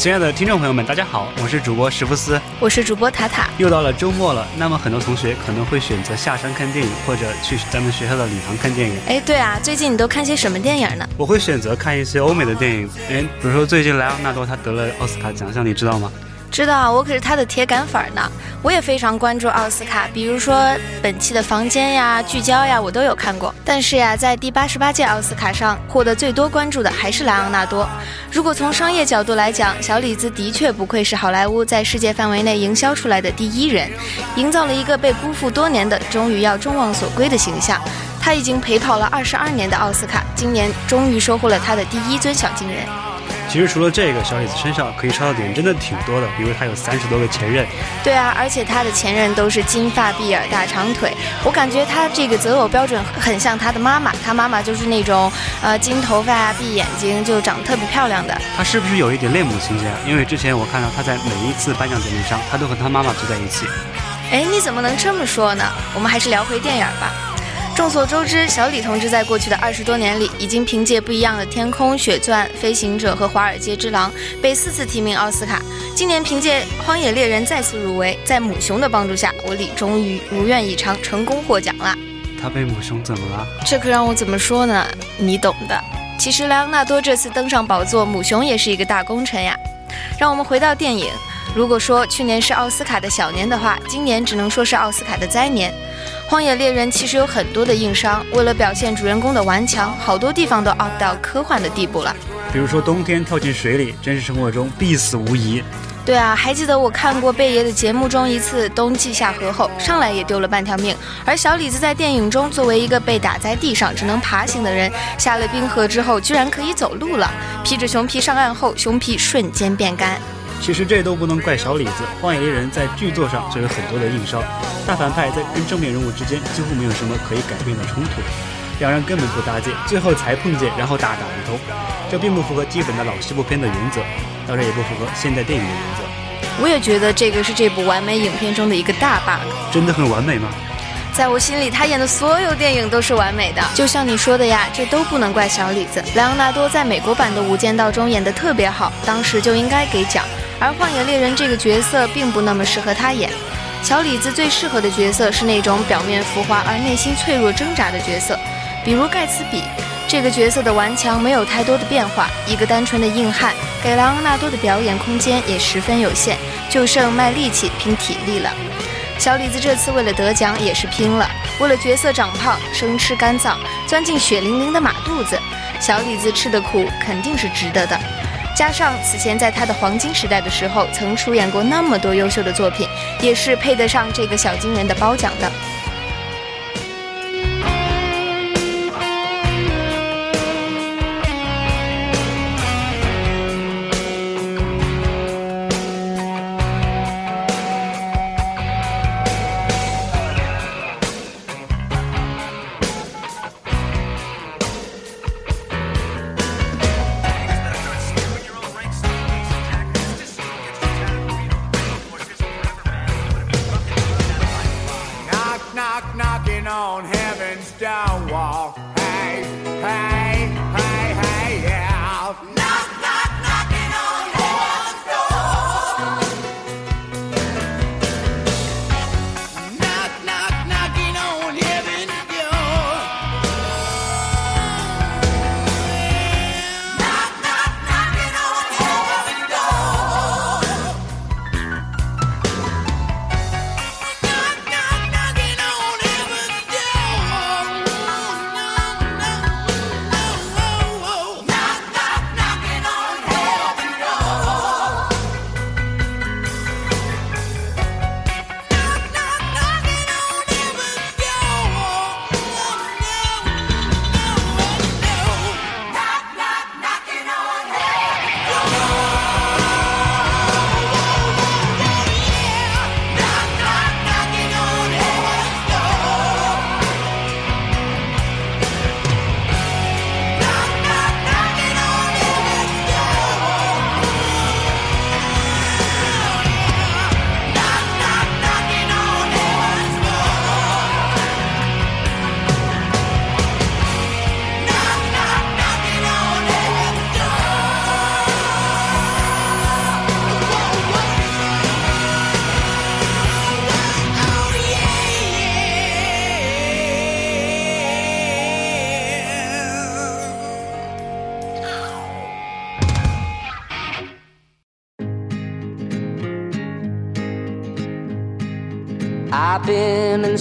亲爱的听众朋友们，大家好，我是主播史福斯，我是主播塔塔。又到了周末了，那么很多同学可能会选择下山看电影，或者去咱们学校的礼堂看电影。哎，对啊，最近你都看些什么电影呢？我会选择看一些欧美的电影，哎，比如说最近莱昂纳多他得了奥斯卡奖项，你知道吗？知道，我可是他的铁杆粉儿呢。我也非常关注奥斯卡，比如说本期的《房间》呀、《聚焦》呀，我都有看过。但是呀，在第八十八届奥斯卡上，获得最多关注的还是莱昂纳多。如果从商业角度来讲，小李子的确不愧是好莱坞在世界范围内营销出来的第一人，营造了一个被辜负多年的、终于要众望所归的形象。他已经陪跑了二十二年的奥斯卡，今年终于收获了他的第一尊小金人。其实除了这个，小李子身上可以抄到点真的挺多的，比如他有三十多个前任。对啊，而且他的前任都是金发碧眼、大长腿。我感觉他这个择偶标准很像他的妈妈，他妈妈就是那种呃金头发、闭眼睛，就长得特别漂亮的。他是不是有一点恋母情节？因为之前我看到他在每一次颁奖典礼上，他都和他妈妈坐在一起。哎，你怎么能这么说呢？我们还是聊回电影吧。众所周知，小李同志在过去的二十多年里，已经凭借不一样的《天空》《血钻》《飞行者》和《华尔街之狼》被四次提名奥斯卡。今年凭借《荒野猎人》再次入围，在母熊的帮助下，我李终于如愿以偿，成功获奖了。他被母熊怎么了？这可让我怎么说呢？你懂的。其实莱昂纳多这次登上宝座，母熊也是一个大功臣呀。让我们回到电影。如果说去年是奥斯卡的小年的话，今年只能说是奥斯卡的灾年。《荒野猎人》其实有很多的硬伤，为了表现主人公的顽强，好多地方都 up 到科幻的地步了。比如说冬天跳进水里，真实生活中必死无疑。对啊，还记得我看过贝爷的节目中一次冬季下河后，上来也丢了半条命。而小李子在电影中作为一个被打在地上只能爬行的人，下了冰河之后居然可以走路了，披着熊皮上岸后，熊皮瞬间变干。其实这都不能怪小李子，《荒野猎人》在剧作上就有很多的硬伤，大反派在跟正面人物之间几乎没有什么可以改变的冲突，两人根本不搭界，最后才碰见，然后大打一通，这并不符合基本的老西部片的原则，当然也不符合现代电影的原则。我也觉得这个是这部完美影片中的一个大 bug。真的很完美吗？在我心里，他演的所有电影都是完美的。就像你说的呀，这都不能怪小李子。莱昂纳多在美国版的《无间道》中演得特别好，当时就应该给奖。而《荒野猎人》这个角色并不那么适合他演，小李子最适合的角色是那种表面浮华而内心脆弱挣扎的角色，比如盖茨比。这个角色的顽强没有太多的变化，一个单纯的硬汉，给莱昂纳多的表演空间也十分有限，就剩卖力气拼体力了。小李子这次为了得奖也是拼了，为了角色长胖，生吃肝脏，钻进血淋淋的马肚子，小李子吃的苦肯定是值得的。加上此前在他的黄金时代的时候，曾出演过那么多优秀的作品，也是配得上这个小金人的褒奖的。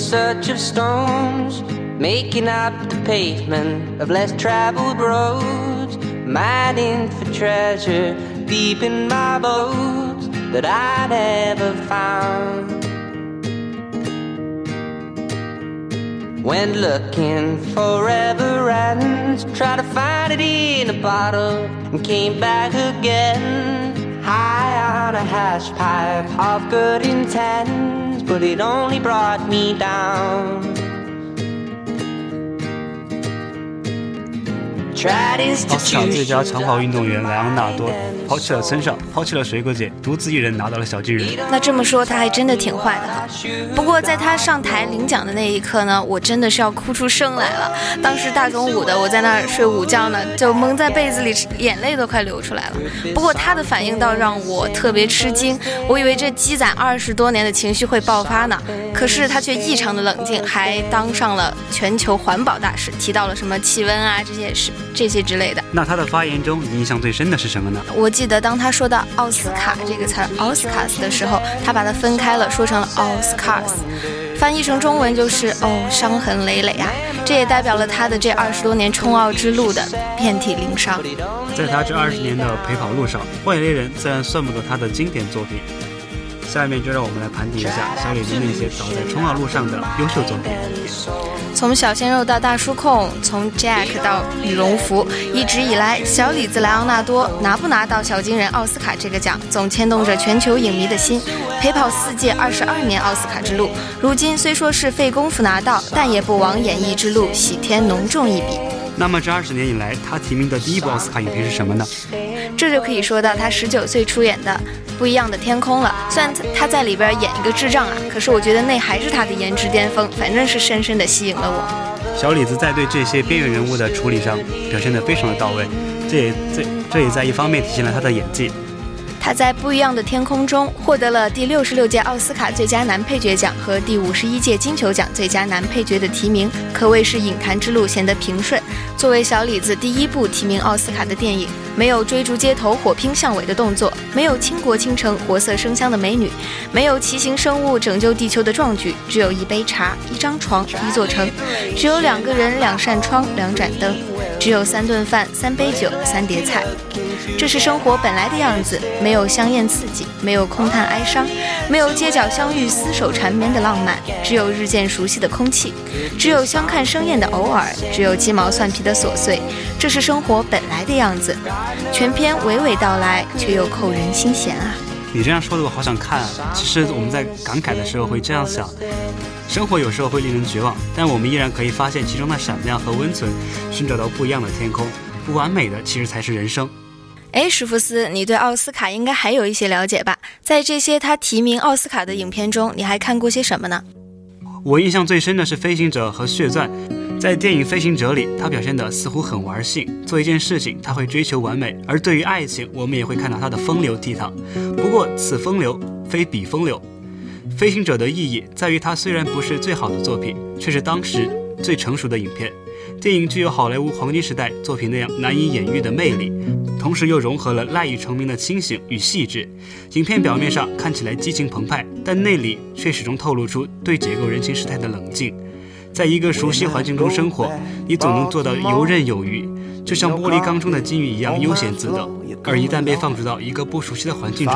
Search of stones, making up the pavement of less traveled roads, mining for treasure deep in my bones that I'd never found. Went looking forever ends, tried to find it in a bottle, and came back again. High on a hash pipe of good intent, but it only brought me down. 奥斯卡最佳长跑运动员莱昂纳多抛弃了村上，抛弃了水果姐，独自一人拿到了小金人。那这么说，他还真的挺坏的哈。不过在他上台领奖的那一刻呢，我真的是要哭出声来了。当时大中午的，我在那儿睡午觉呢，就蒙在被子里，眼泪都快流出来了。不过他的反应倒让我特别吃惊，我以为这积攒二十多年的情绪会爆发呢，可是他却异常的冷静，还当上了全球环保大使，提到了什么气温啊这些事。这些之类的。那他的发言中，你印象最深的是什么呢？我记得当他说到奥斯卡这个词儿 Oscars 的时候，他把它分开了，说成了 Oscars，翻译成中文就是哦，伤痕累累啊。这也代表了他的这二十多年冲奥之路的遍体鳞伤。在他这二十年的陪跑路上，荒野猎人自然算不得他的经典作品。下面就让我们来盘点一下小李子那些走在冲浪路上的优秀作品。从小鲜肉到大叔控，从 Jack 到羽绒服，一直以来，小李子莱昂纳多拿不拿到小金人奥斯卡这个奖，总牵动着全球影迷的心。陪跑四届二十二年奥斯卡之路，如今虽说是费功夫拿到，但也不枉演艺之路喜添浓重一笔。那么这二十年以来，他提名的第一部奥斯卡影片是什么呢？这就可以说到他十九岁出演的《不一样的天空》了。虽然他在里边演一个智障啊，可是我觉得那还是他的颜值巅峰，反正是深深的吸引了我。小李子在对这些边缘人物的处理上表现得非常的到位，这也这这也在一方面体现了他的演技。他在《不一样的天空》中获得了第六十六届奥斯卡最佳男配角奖和第五十一届金球奖最佳男配角的提名，可谓是影坛之路显得平顺。作为小李子第一部提名奥斯卡的电影，没有追逐街头火拼巷尾的动作，没有倾国倾城活色生香的美女，没有奇形生物拯救地球的壮举，只有一杯茶、一张床、一座城，只有两个人、两扇窗、两盏灯，只有三顿饭、三杯酒、三碟菜。这是生活本来的样子，没有香艳刺激，没有空叹哀伤，没有街角相遇厮守缠绵的浪漫，只有日渐熟悉的空气，只有相看生厌的偶尔，只有鸡毛蒜皮的琐碎。这是生活本来的样子，全篇娓娓道来，却又扣人心弦啊！你这样说的，我好想看啊！其实我们在感慨的时候会这样想：生活有时候会令人绝望，但我们依然可以发现其中的闪亮和温存，寻找到不一样的天空。不完美的，其实才是人生。哎，史福斯，你对奥斯卡应该还有一些了解吧？在这些他提名奥斯卡的影片中，你还看过些什么呢？我印象最深的是《飞行者》和《血钻》。在电影《飞行者》里，他表现的似乎很玩性，做一件事情他会追求完美；而对于爱情，我们也会看到他的风流倜傥。不过，此风流非彼风流。《飞行者》的意义在于，它虽然不是最好的作品，却是当时最成熟的影片。电影具有好莱坞黄金时代作品那样难以掩喻的魅力，同时又融合了赖以成名的清醒与细致。影片表面上看起来激情澎湃，但内里却始终透露出对解构人情世态的冷静。在一个熟悉环境中生活，你总能做到游刃有余，就像玻璃缸中的金鱼一样悠闲自得。而一旦被放逐到一个不熟悉的环境中，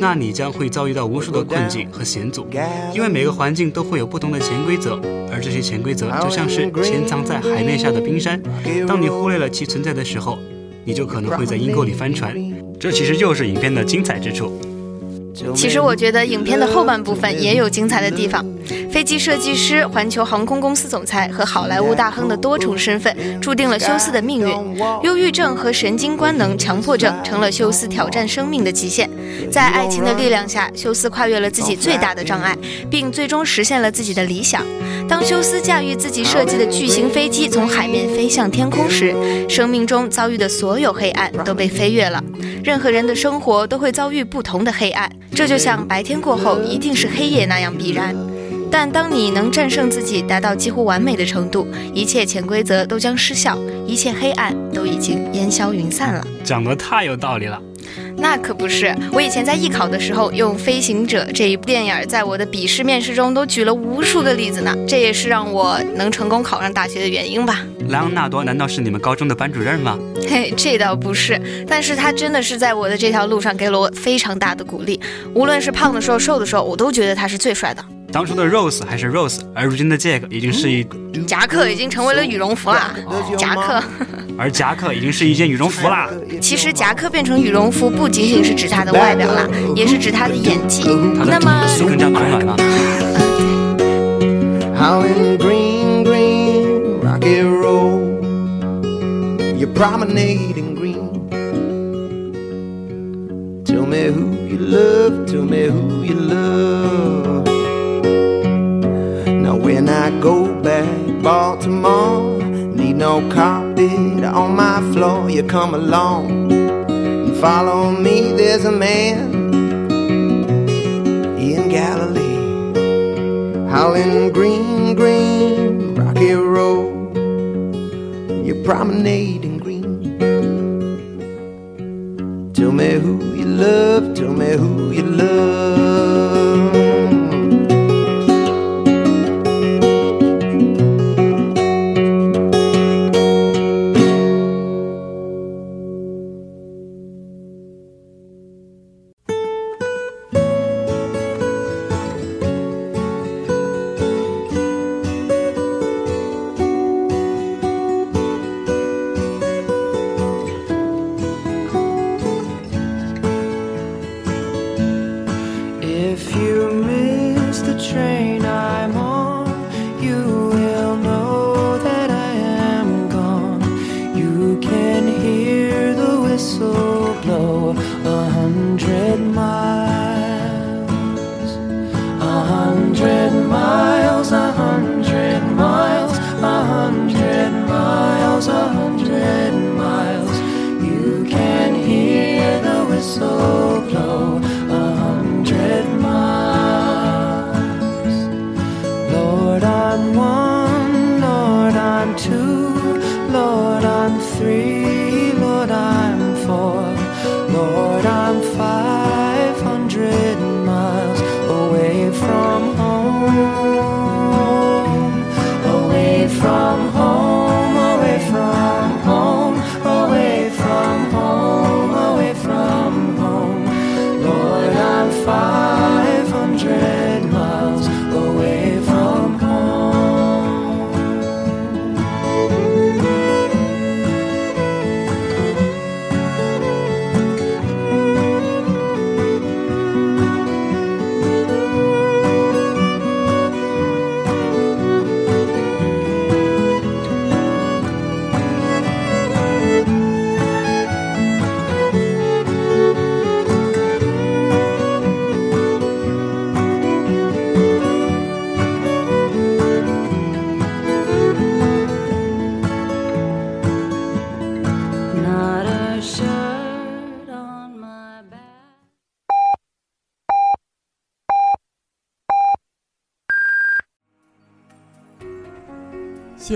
那你将会遭遇到无数的困境和险阻，因为每个环境都会有不同的潜规则，而这些潜规则就像是潜藏在海面下的冰山，当你忽略了其存在的时候，你就可能会在阴沟里翻船。这其实就是影片的精彩之处。其实我觉得影片的后半部分也有精彩的地方。飞机设计师、环球航空公司总裁和好莱坞大亨的多重身份，注定了休斯的命运。忧郁症和神经官能强迫症成了休斯挑战生命的极限。在爱情的力量下，休斯跨越了自己最大的障碍，并最终实现了自己的理想。当休斯驾驭自己设计的巨型飞机从海面飞向天空时，生命中遭遇的所有黑暗都被飞越了。任何人的生活都会遭遇不同的黑暗。这就像白天过后一定是黑夜那样必然，但当你能战胜自己，达到几乎完美的程度，一切潜规则都将失效，一切黑暗都已经烟消云散了。讲得太有道理了。那可不是，我以前在艺考的时候用《飞行者》这一部电影，在我的笔试、面试中都举了无数个例子呢。这也是让我能成功考上大学的原因吧。莱昂纳多难道是你们高中的班主任吗？嘿，这倒不是，但是他真的是在我的这条路上给了我非常大的鼓励。无论是胖的时候、瘦的时候，我都觉得他是最帅的。当初的 Rose 还是 Rose，而如今的 Jack 已经是一夹克，已经成为了羽绒服啦。夹克，而夹克已经是一件羽绒服啦。其实夹克变成羽绒服，不仅仅是指他的外表啦，也是指他的演技。那么更加暖了。Howling green, green, rocky road. You're promenading green. Tell me who you love, tell me who you love. When I go back Baltimore, need no carpet on my floor. You come along and follow me. There's a man in Galilee. Howling green, green, rocky road. You're promenading green. Tell me who you love, tell me who you love.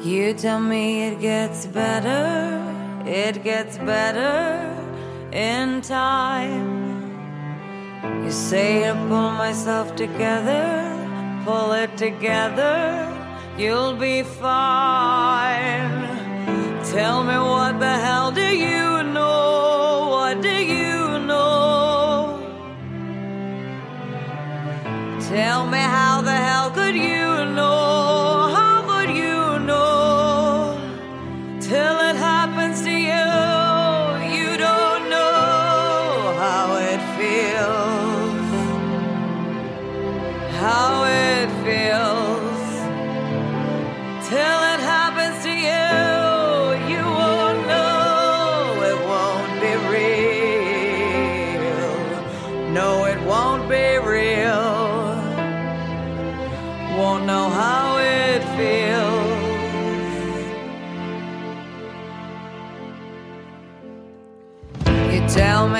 You tell me it gets better, it gets better in time. You say to pull myself together, pull it together, you'll be fine. Tell me what the hell do you know? What do you know? Tell me how the hell could you?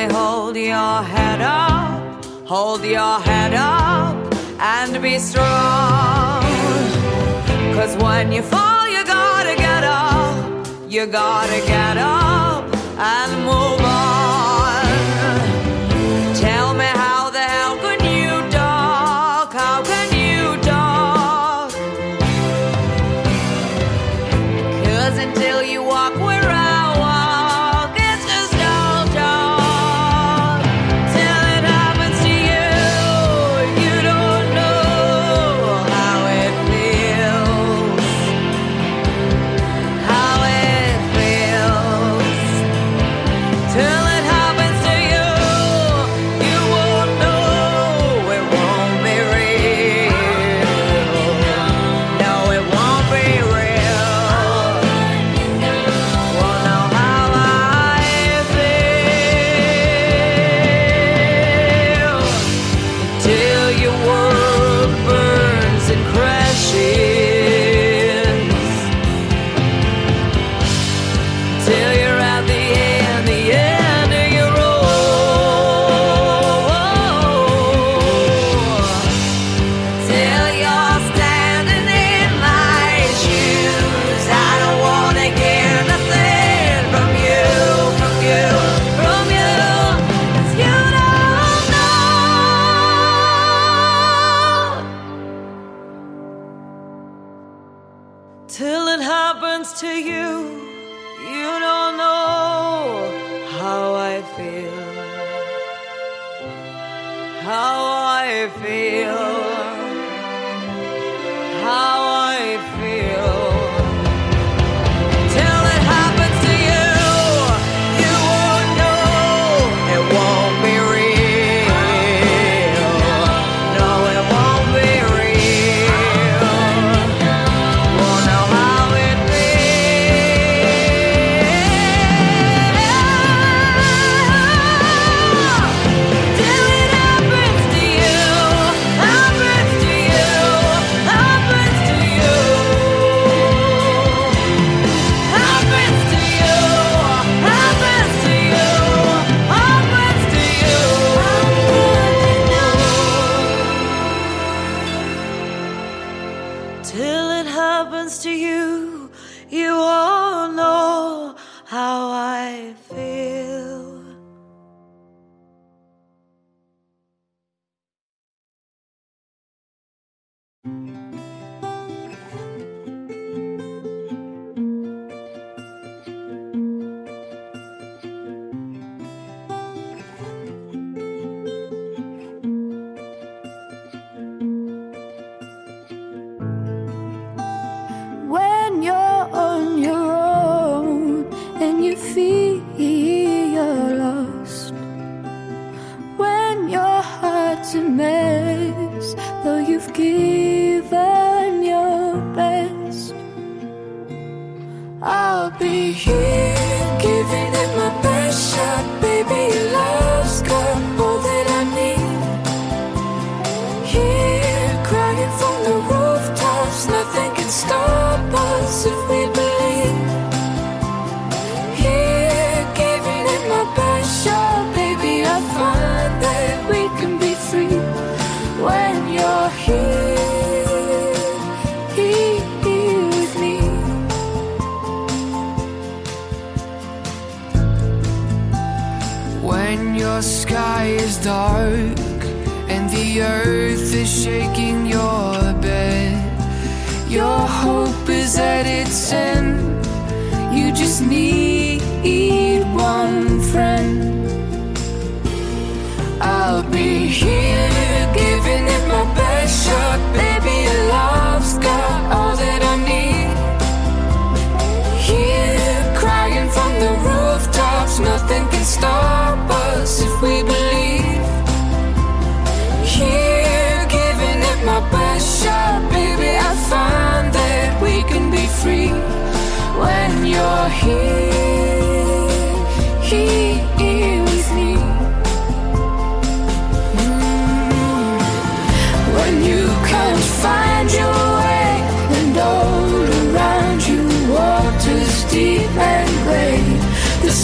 hold your head up, hold your head up, and be strong. Cause when you fall, you gotta get up, you gotta get up and feel, how I feel. Earth is shaking your bed. Your hope is at its end. You just need one friend. I'll be here giving it my best shot. Baby, your love's got all that I need. Here crying from the rooftops, nothing can stop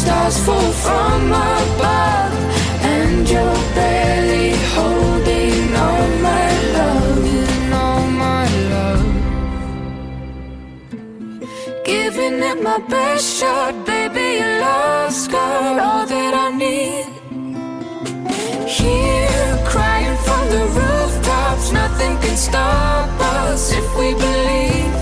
stars fall from above, and you're barely holding on, my love, all my love. Giving it my best shot, baby, your love's got all that I need. Here, crying from the rooftops, nothing can stop us if we believe.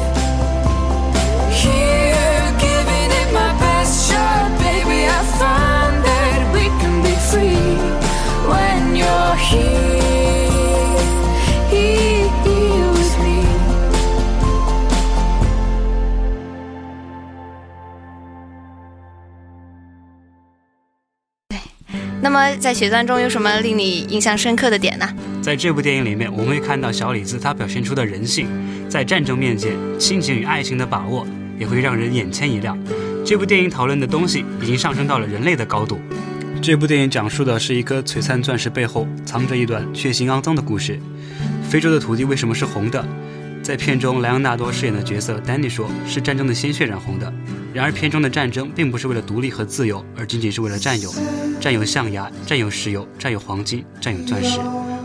那么在血钻中有什么令你印象深刻的点呢？在这部电影里面，我们会看到小李子他表现出的人性，在战争面前，亲情与爱情的把握也会让人眼前一亮。这部电影讨论的东西已经上升到了人类的高度。这部电影讲述的是一颗璀璨钻石背后藏着一段血腥肮脏的故事。非洲的土地为什么是红的？在片中，莱昂纳多饰演的角色丹尼说，是战争的鲜血染红的。然而，片中的战争并不是为了独立和自由，而仅仅是为了占有，占有象牙，占有石油，占有黄金，占有钻石。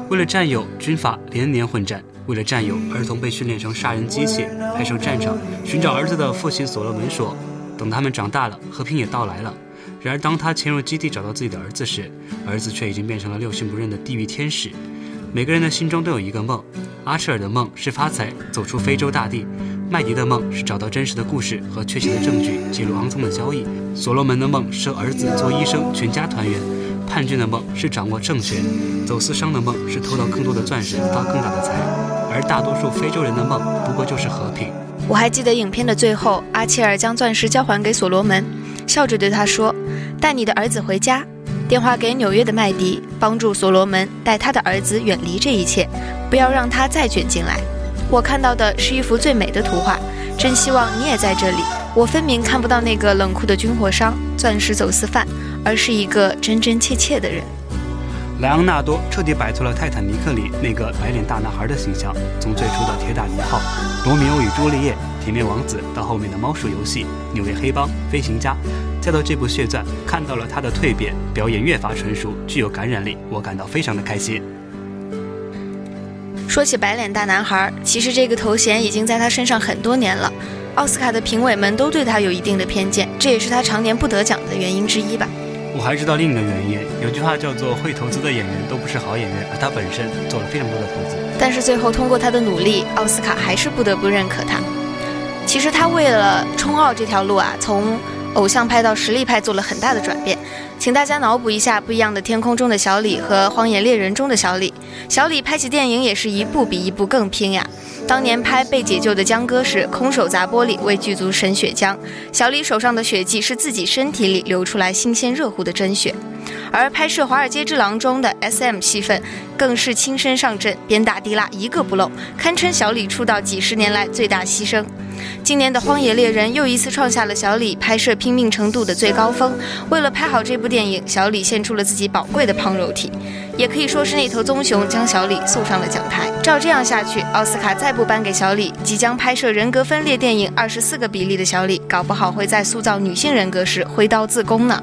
为了占有，军阀连年混战；为了占有，儿童被训练成杀人机器，派上战场寻找儿子的父亲所罗门说：“等他们长大了，和平也到来了。”然而，当他潜入基地找到自己的儿子时，儿子却已经变成了六亲不认的地狱天使。每个人的心中都有一个梦，阿彻尔的梦是发财，走出非洲大地；麦迪的梦是找到真实的故事和确切的证据，记录肮脏的交易；所罗门的梦是儿子做医生，全家团圆；叛军的梦是掌握政权；走私商的梦是偷到更多的钻石，发更大的财；而大多数非洲人的梦不过就是和平。我还记得影片的最后，阿切尔将钻石交还给所罗门，笑着对他说：“带你的儿子回家。”电话给纽约的麦迪，帮助所罗门带他的儿子远离这一切，不要让他再卷进来。我看到的是一幅最美的图画，真希望你也在这里。我分明看不到那个冷酷的军火商、钻石走私犯，而是一个真真切切的人。莱昂纳多彻底摆脱了《泰坦尼克》里那个白脸大男孩的形象，从最初的铁达尼号、罗密欧与朱丽叶、铁面王子，到后面的猫鼠游戏、纽约黑帮、飞行家，再到这部《血钻》，看到了他的蜕变，表演越发纯熟，具有感染力，我感到非常的开心。说起白脸大男孩，其实这个头衔已经在他身上很多年了。奥斯卡的评委们都对他有一定的偏见，这也是他常年不得奖的原因之一吧。我还知道另一个原因，有句话叫做“会投资的演员都不是好演员”，而他本身做了非常多的投资。但是最后通过他的努力，奥斯卡还是不得不认可他。其实他为了冲奥这条路啊，从偶像派到实力派做了很大的转变。请大家脑补一下不一样的天空中的小李和荒野猎人中的小李。小李拍起电影也是一部比一部更拼呀。当年拍被解救的江歌时，空手砸玻璃为剧组省血浆，小李手上的血迹是自己身体里流出来新鲜热乎的真血。而拍摄《华尔街之狼》中的 S.M 戏份，更是亲身上阵，鞭打滴拉一个不漏，堪称小李出道几十年来最大牺牲。今年的《荒野猎人》又一次创下了小李拍摄拼命程度的最高峰。为了拍好这部电影，小李献出了自己宝贵的胖肉体，也可以说是那头棕熊将小李送上了讲台。照这样下去，奥斯卡再不颁给小李，即将拍摄人格分裂电影《二十四个比例的小李》，搞不好会在塑造女性人格时挥刀自宫呢。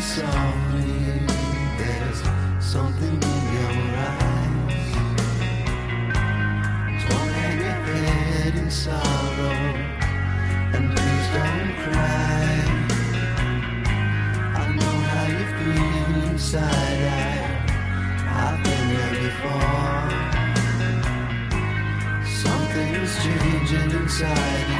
Softly. There's something in your eyes. Don't in sorrow, and please don't cry. I know how you feel inside. I've been there before. Something's changing inside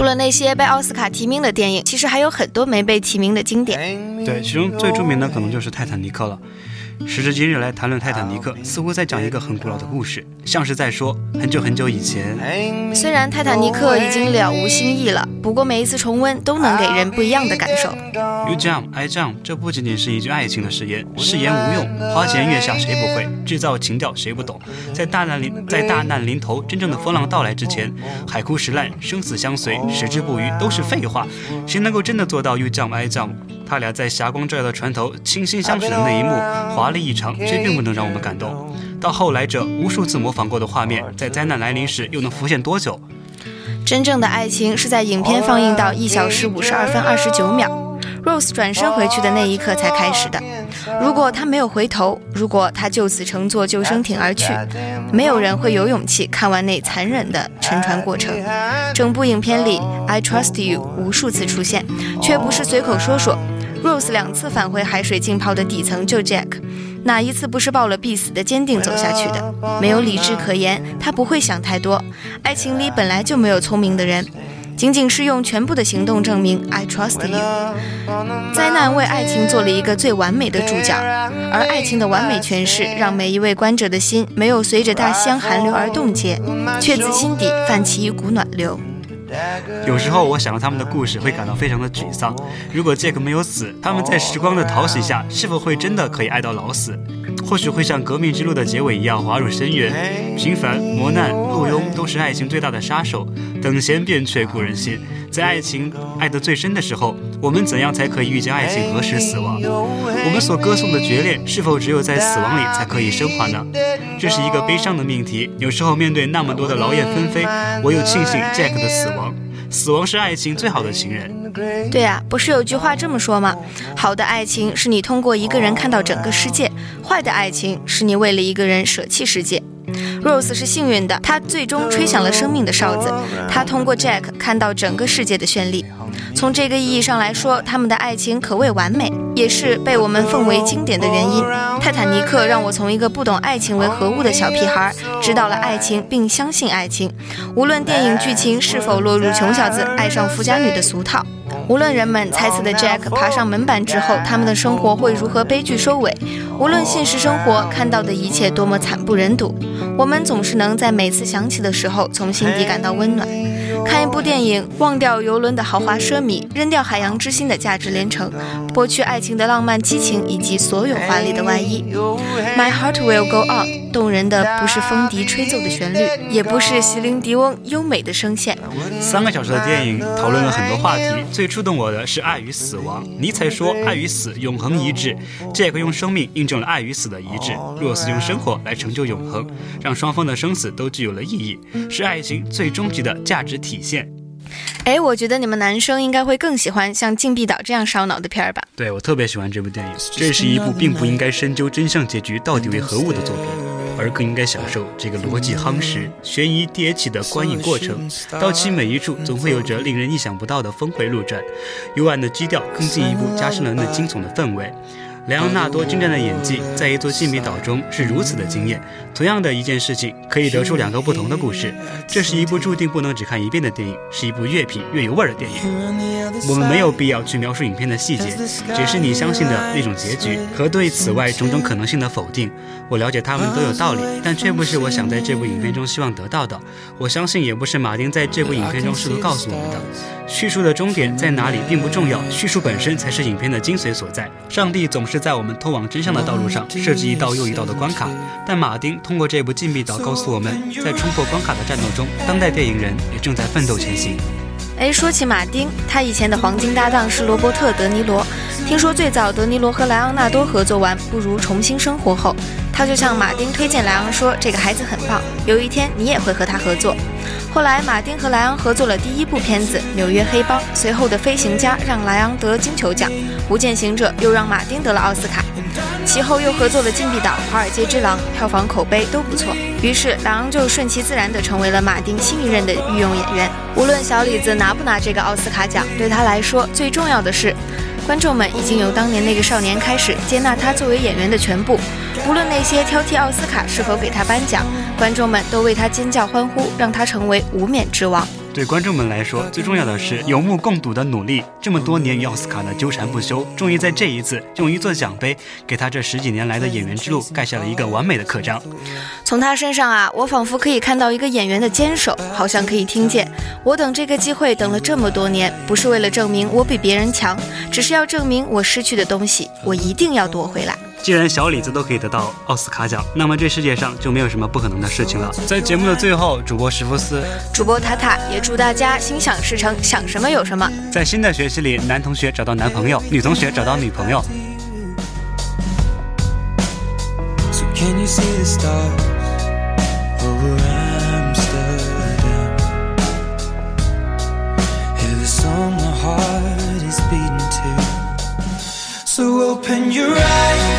除了那些被奥斯卡提名的电影，其实还有很多没被提名的经典。对，其中最著名的可能就是《泰坦尼克》了。时至今日来谈论《泰坦尼克》，似乎在讲一个很古老的故事，像是在说很久很久以前。虽然泰坦尼克已经了无新意了，不过每一次重温都能给人不一样的感受。You jump, I jump，这不仅仅是一句爱情的誓言，誓言无用，花前月下谁不会，制造情调谁不懂？在大难临在大难临头，真正的风浪到来之前，海枯石烂，生死相随，矢志不渝，都是废话。谁能够真的做到 You jump, I jump？他俩在霞光照耀的船头倾心相许的那一幕，华丽异常，却并不能让我们感动。到后来者无数次模仿过的画面，在灾难来临时又能浮现多久？真正的爱情是在影片放映到一小时五十二分二十九秒，Rose 转身回去的那一刻才开始的。如果他没有回头，如果他就此乘坐救生艇而去，没有人会有勇气看完那残忍的沉船过程。整部影片里，I trust you 无数次出现，却不是随口说说。Rose 两次返回海水浸泡的底层救 Jack，哪一次不是抱了必死的坚定走下去的？没有理智可言，他不会想太多。爱情里本来就没有聪明的人，仅仅是用全部的行动证明 I trust you。灾难为爱情做了一个最完美的注脚，而爱情的完美诠释让每一位观者的心没有随着大西洋寒流而冻结，却自心底泛起一股暖流。有时候我想到他们的故事，会感到非常的沮丧。如果杰克没有死，他们在时光的淘洗下，是否会真的可以爱到老死？或许会像《革命之路》的结尾一样滑入深渊。平凡、磨难、后庸都是爱情最大的杀手。等闲变却故人心。在爱情爱得最深的时候，我们怎样才可以预见爱情何时死亡？我们所歌颂的决裂，是否只有在死亡里才可以升华呢？这是一个悲伤的命题。有时候面对那么多的劳燕分飞，我又庆幸 Jack 的死亡。死亡是爱情最好的情人。对呀、不是有句话这么说吗？好的爱情是你通过一个人看到整个世界，坏的爱情是你为了一个人舍弃世界。Rose 是幸运的，她最终吹响了生命的哨子。她通过 Jack 看到整个世界的绚丽。从这个意义上来说，他们的爱情可谓完美，也是被我们奉为经典的原因。泰坦尼克让我从一个不懂爱情为何物的小屁孩，知道了爱情并相信爱情。无论电影剧情是否落入穷小子爱上富家女的俗套。无论人们猜测的 Jack 爬上门板之后，他们的生活会如何悲剧收尾；无论现实生活看到的一切多么惨不忍睹，我们总是能在每次想起的时候，从心底感到温暖。看一部电影，忘掉游轮的豪华奢靡，扔掉海洋之心的价值连城，剥去爱情的浪漫激情以及所有华丽的外衣。My heart will go on，动人的不是风笛吹奏的旋律，也不是席琳迪翁优美的声线。三个小时的电影讨论了很多话题，最触动我的是爱与死亡。尼采说爱与死永恒一致，Jack 用生命印证了爱与死的一致，若斯用生活来成就永恒，让双方的生死都具有了意义，是爱情最终极的价值体现。哎，我觉得你们男生应该会更喜欢像《禁闭岛》这样烧脑的片儿吧？对我特别喜欢这部电影，这是一部并不应该深究真相结局到底为何物的作品，而更应该享受这个逻辑夯实、悬疑迭起的观影过程。到其每一处，总会有着令人意想不到的峰回路转，幽暗的基调更进一步加深了那惊悚的氛围。莱昂纳多精湛的演技，在一座禁闭岛中是如此的惊艳。同样的一件事情，可以得出两个不同的故事。这是一部注定不能只看一遍的电影，是一部越品越有味儿的电影。我们没有必要去描述影片的细节，只是你相信的那种结局和对此外种种可能性的否定。我了解他们都有道理，但却不是我想在这部影片中希望得到的。我相信，也不是马丁在这部影片中试图告诉我们的。叙述的终点在哪里并不重要，叙述本身才是影片的精髓所在。上帝总是在我们通往真相的道路上设计一道又一道的关卡，但马丁通过这部禁闭岛告诉我们，在冲破关卡的战斗中，当代电影人也正在奋斗前行。哎，说起马丁，他以前的黄金搭档是罗伯特·德尼罗。听说最早德尼罗和莱昂纳多合作完，不如重新生活后，他就向马丁推荐莱昂说：“这个孩子很棒，有一天你也会和他合作。”后来，马丁和莱昂合作了第一部片子《纽约黑帮》，随后的《飞行家》让莱昂得金球奖，《无间行者》又让马丁得了奥斯卡。其后又合作了《禁闭岛》《华尔街之狼》，票房口碑都不错。于是莱昂就顺其自然地成为了马丁新一任的御用演员。无论小李子拿不拿这个奥斯卡奖，对他来说最重要的是，观众们已经由当年那个少年开始接纳他作为演员的全部。无论那些挑剔奥斯卡是否给他颁奖，观众们都为他尖叫欢呼，让他成为无冕之王。对观众们来说，最重要的是有目共睹的努力。这么多年与奥斯卡的纠缠不休，终于在这一次用一座奖杯给他这十几年来的演员之路盖下了一个完美的刻章。从他身上啊，我仿佛可以看到一个演员的坚守，好像可以听见我等这个机会等了这么多年，不是为了证明我比别人强，只是要证明我失去的东西，我一定要夺回来。既然小李子都可以得到奥斯卡奖，那么这世界上就没有什么不可能的事情了。在节目的最后，主播史福斯、主播塔塔也祝大家心想事成，想什么有什么。在新的学期里，男同学找到男朋友，女同学找到女朋友。So can you see the stars over Amsterdam? Hear the song my heart is beating to. So open your eyes